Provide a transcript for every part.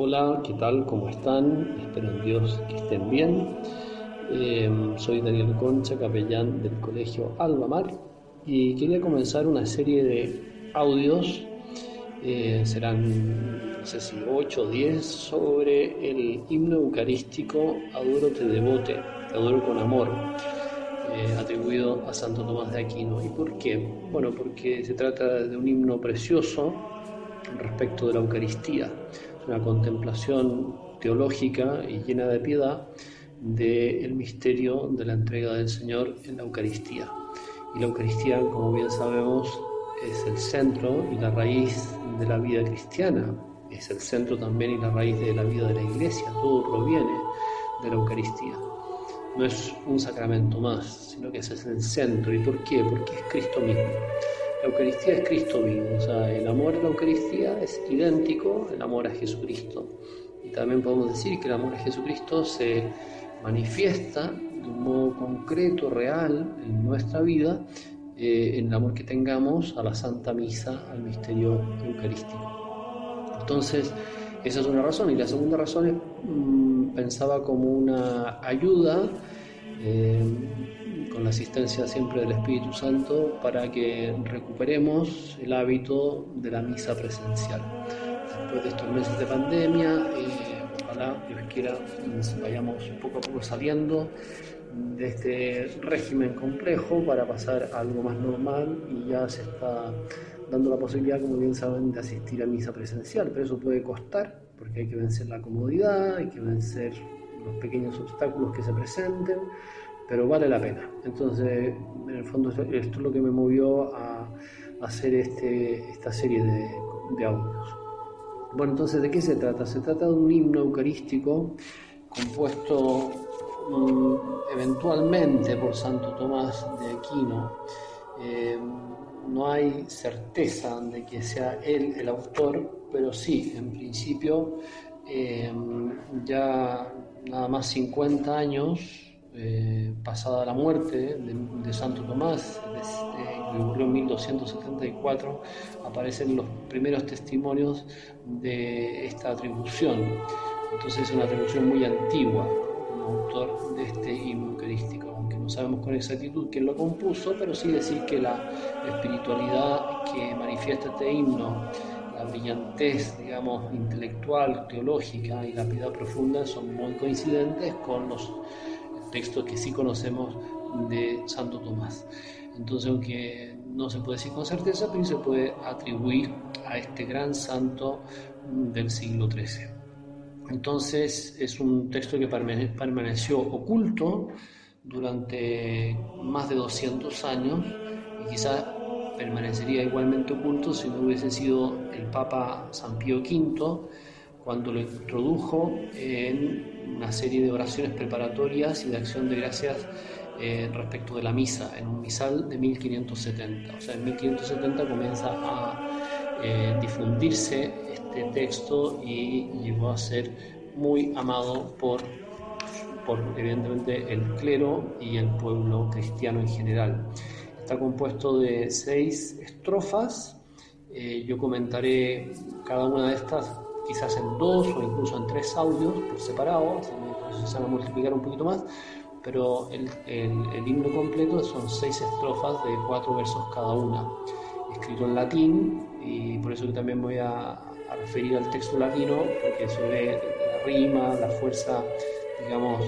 Hola, ¿qué tal? ¿Cómo están? Espero en Dios que estén bien. Eh, soy Daniel Concha, capellán del Colegio Albamar y quería comenzar una serie de audios, eh, serán no sé si 8 o 10, sobre el himno eucarístico Adoro te devote, te adoro con amor, eh, atribuido a Santo Tomás de Aquino. ¿Y por qué? Bueno, porque se trata de un himno precioso respecto de la Eucaristía una contemplación teológica y llena de piedad del misterio de la entrega del Señor en la Eucaristía. Y la Eucaristía, como bien sabemos, es el centro y la raíz de la vida cristiana, es el centro también y la raíz de la vida de la Iglesia, todo proviene de la Eucaristía. No es un sacramento más, sino que ese es el centro. ¿Y por qué? Porque es Cristo mismo. La Eucaristía es Cristo vivo, o sea, el amor a la Eucaristía es idéntico al amor a Jesucristo. Y también podemos decir que el amor a Jesucristo se manifiesta de un modo concreto, real, en nuestra vida, eh, en el amor que tengamos a la Santa Misa, al misterio eucarístico. Entonces, esa es una razón. Y la segunda razón es, mm, pensaba como una ayuda. Eh, con la asistencia siempre del Espíritu Santo para que recuperemos el hábito de la misa presencial. Después de estos meses de pandemia, eh, ojalá Dios quiera vayamos poco a poco saliendo de este régimen complejo para pasar a algo más normal y ya se está dando la posibilidad, como bien saben, de asistir a misa presencial, pero eso puede costar porque hay que vencer la comodidad, hay que vencer los pequeños obstáculos que se presenten, pero vale la pena. Entonces, en el fondo, esto, es lo que me movió a, hacer este, esta serie de, audios. Bueno, entonces, ¿de qué se trata? Se trata de un himno eucarístico compuesto mm, eventualmente por Santo Tomás de Aquino. Eh, no hay certeza de que sea él el autor, pero sí, en principio, eh, ya nada más 50 años eh, pasada la muerte de, Santo Tomás, que ocurrió en 1274, aparecen los primeros testimonios de esta atribución. Entonces es una atribución muy antigua como autor de este himno eucarístico, aunque no sabemos con exactitud quién lo compuso, pero sí decir que la espiritualidad que manifiesta este himno, la brillantez, digamos, intelectual, teológica y la piedad profunda son muy coincidentes con los textos que sí conocemos de Santo Tomás. Entonces, aunque no se puede decir con certeza, pero se puede atribuir a este gran santo del siglo XIII. Entonces, es un texto que permaneció oculto durante más de 200 años y quizás permanecería igualmente oculto si no hubiese sido el Papa San Pío V cuando lo introdujo en una serie de oraciones preparatorias y de acción de gracias eh, respecto de la misa, en un misal de 1570. O sea, en 1570 comienza a eh, difundirse este texto y llegó a ser muy amado por, por, evidentemente, el clero y el pueblo cristiano en general. Está compuesto de seis estrofas. Eh, yo comentaré cada una de estas quizás en dos o incluso en tres audios por separado, se van a multiplicar un poquito más, pero el, el, himno completo son seis estrofas de cuatro versos cada una, escrito en latín, y por eso que también voy a, referir al texto latino, porque eso ve la rima, la fuerza, digamos,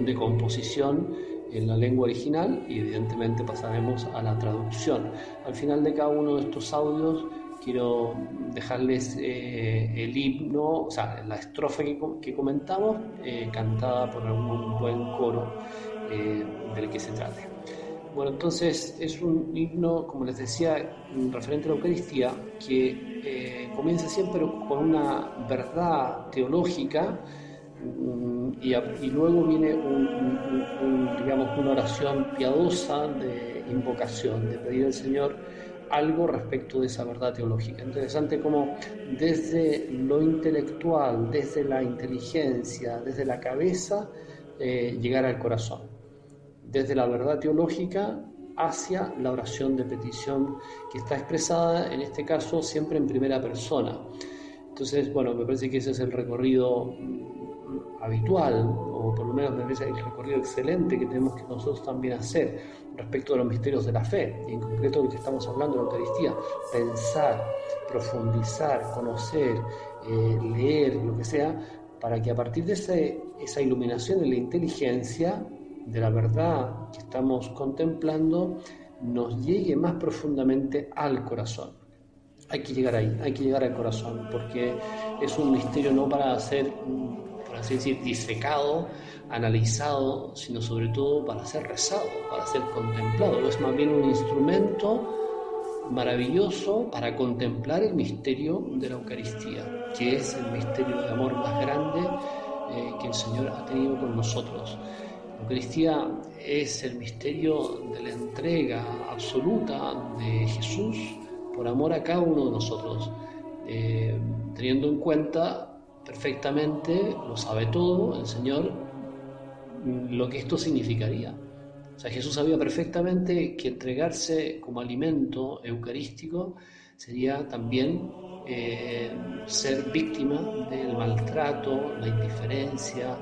de composición en la lengua original y evidentemente pasaremos a la traducción. Al final de cada uno de estos audios quiero dejarles eh, el himno, o sea, la estrofa que, comentamos, eh, cantada por un buen coro eh, del que se trate. Bueno, entonces es un himno, como les decía, referente a la Eucaristía, que comienza siempre con una verdad teológica mm, y, luego viene digamos, una oración piadosa de invocación, de pedir al Señor algo respecto de esa verdad teológica. Interesante como desde lo intelectual, desde la inteligencia, desde la cabeza, eh, llegar al corazón. Desde la verdad teológica hacia la oración de petición que está expresada en este caso siempre en primera persona. Entonces, bueno, me parece que ese es el recorrido habitual, o por lo menos me parece el recorrido excelente que tenemos que nosotros también hacer respecto de los misterios de la fe, y en concreto lo que estamos hablando de la Eucaristía, pensar, profundizar, conocer, eh, leer, lo que sea, para que a partir de esa iluminación de la inteligencia, de la verdad que estamos contemplando, nos llegue más profundamente al corazón. Hay que llegar ahí, hay que llegar al corazón, porque es un misterio no para ser, por así decir, disecado, analizado, sino sobre todo para ser rezado, para ser contemplado. Es más bien un instrumento maravilloso para contemplar el misterio de la Eucaristía, que es el misterio de amor más grande eh, que el Señor ha tenido con nosotros. La Eucaristía es el misterio de la entrega absoluta de Jesús por amor a cada uno de nosotros, eh, teniendo en cuenta perfectamente, lo sabe todo el Señor, lo que esto significaría. O sea, Jesús sabía perfectamente que entregarse como alimento eucarístico sería también eh, ser víctima del maltrato, la indiferencia,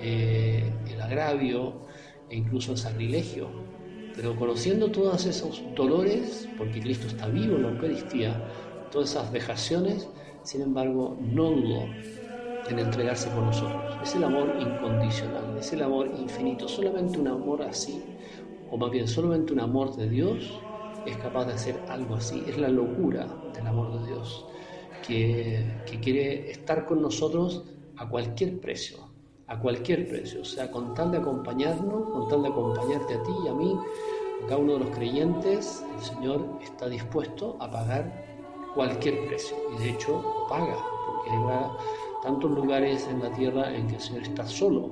eh, el agravio e incluso el sacrilegio pero conociendo todos esos dolores, porque Cristo está vivo en la Eucaristía, todas esas vejaciones, sin embargo, no dudó en entregarse por nosotros. Es el amor incondicional, es el amor infinito. Solamente un amor así, o más bien solamente un amor de Dios, es capaz de hacer algo así. Es la locura del amor de Dios, que, quiere estar con nosotros a cualquier precio, a cualquier precio, o sea, con tal de acompañarnos, con tal de acompañarte a ti y a mí, cada uno de los creyentes, el Señor está dispuesto a pagar cualquier precio, y de hecho paga, porque hay tantos lugares en la tierra en que el Señor está solo.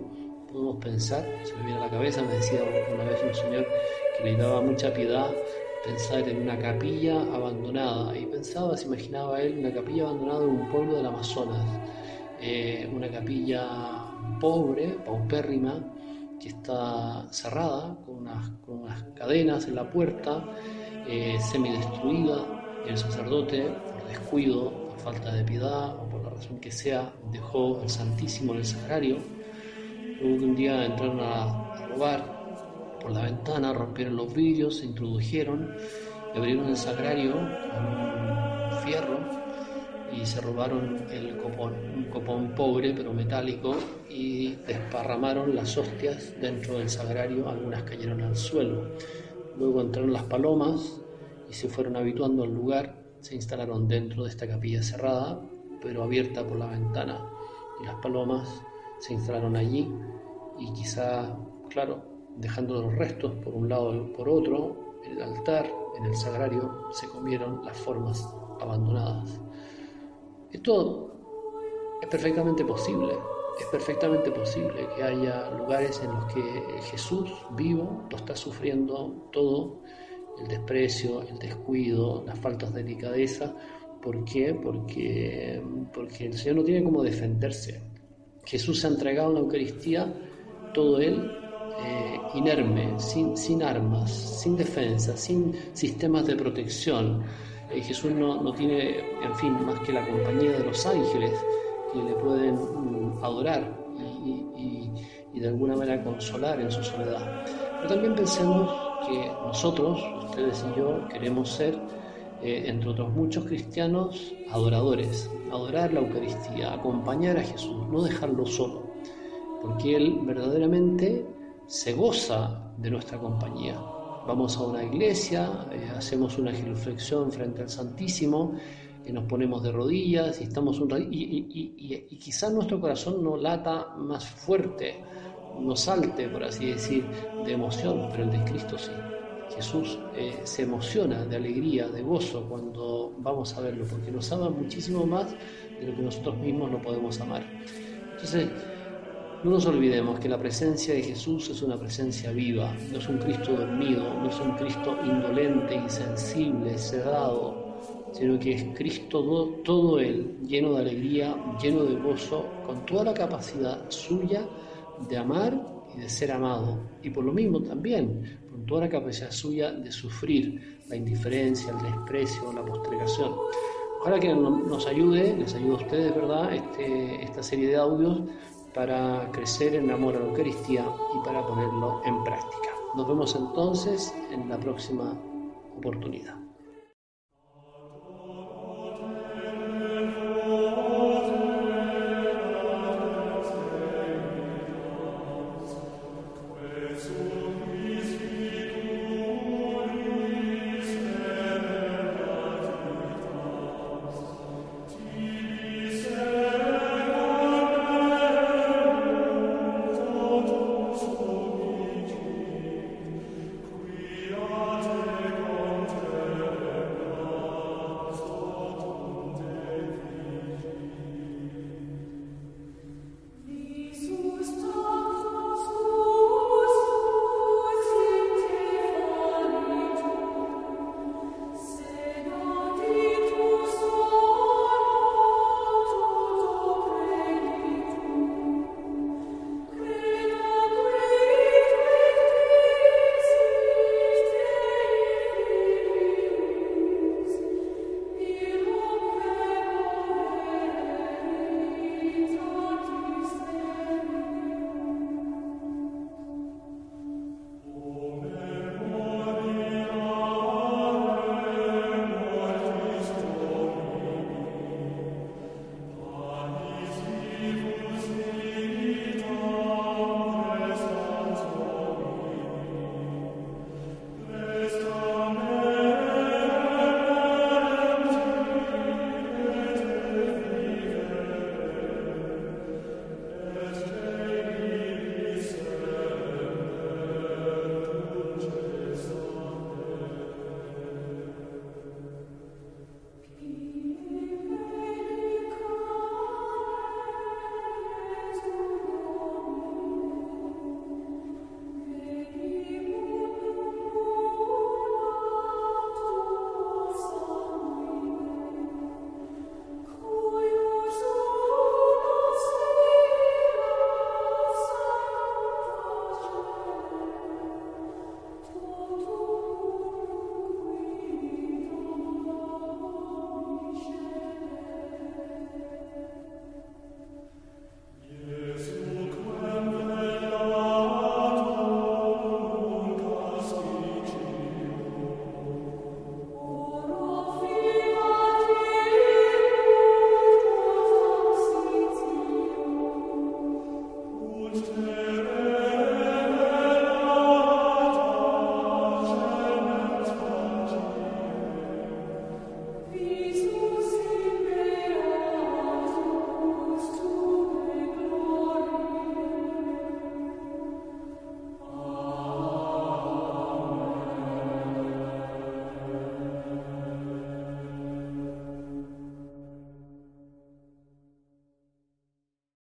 Podemos pensar, se me viene a la cabeza, me decía una vez un Señor que le daba mucha piedad pensar en una capilla abandonada, y pensaba, se imaginaba él, una capilla abandonada en un pueblo del Amazonas, eh, una capilla pobre, paupérrima, que está cerrada, con unas, con unas cadenas en la puerta, eh, semidestruida, el sacerdote, por descuido, por falta de piedad o por la razón que sea, dejó el Santísimo en el sagrario. Luego un día entraron a, a robar por la ventana, rompieron los vidrios, se introdujeron, abrieron el sagrario con un fierro y se robaron el copón, un copón pobre pero metálico y desparramaron las hostias dentro del sagrario, algunas cayeron al suelo. Luego entraron las palomas y se fueron habituando al lugar, se instalaron dentro de esta capilla cerrada pero abierta por la ventana y las palomas se instalaron allí y quizá, claro, dejando los restos por un lado y por otro, el altar, en el sagrario, se comieron las formas abandonadas. Esto es perfectamente posible, es perfectamente posible que haya lugares en los que Jesús vivo lo está sufriendo todo, el desprecio, el descuido, las faltas de delicadeza. ¿Por qué? Porque, porque el Señor no tiene cómo defenderse. Jesús se ha entregado en la Eucaristía, todo Él eh, inerme, sin, sin armas, sin defensa, sin sistemas de protección eh, Jesús no, tiene, en fin, más que la compañía de los ángeles que le pueden mm, adorar y, de alguna manera consolar en su soledad. Pero también pensemos que nosotros, ustedes y yo, queremos ser, eh, entre otros muchos cristianos, adoradores, adorar la Eucaristía, acompañar a Jesús, no dejarlo solo, porque Él verdaderamente se goza de nuestra compañía. Vamos a una iglesia, eh, hacemos una genuflexión frente al Santísimo, y nos ponemos de rodillas y estamos un y, y, quizás nuestro corazón no lata más fuerte, no salte, por así decir, de emoción, pero el de Cristo sí. Jesús eh, se emociona de alegría, de gozo cuando vamos a verlo, porque nos ama muchísimo más de lo que nosotros mismos lo podemos amar. Entonces, no nos olvidemos que la presencia de Jesús es una presencia viva, no es un Cristo dormido, no es un Cristo indolente, insensible, sedado, sino que es Cristo todo, Él, lleno de alegría, lleno de gozo, con toda la capacidad suya de amar y de ser amado. Y por lo mismo también, con toda la capacidad suya de sufrir la indiferencia, el desprecio, la postergación. ojalá que nos ayude, les ayude a ustedes, ¿verdad? Este, esta serie de audios para crecer en amor a la Eucaristía y para ponerlo en práctica. Nos vemos entonces en la próxima oportunidad.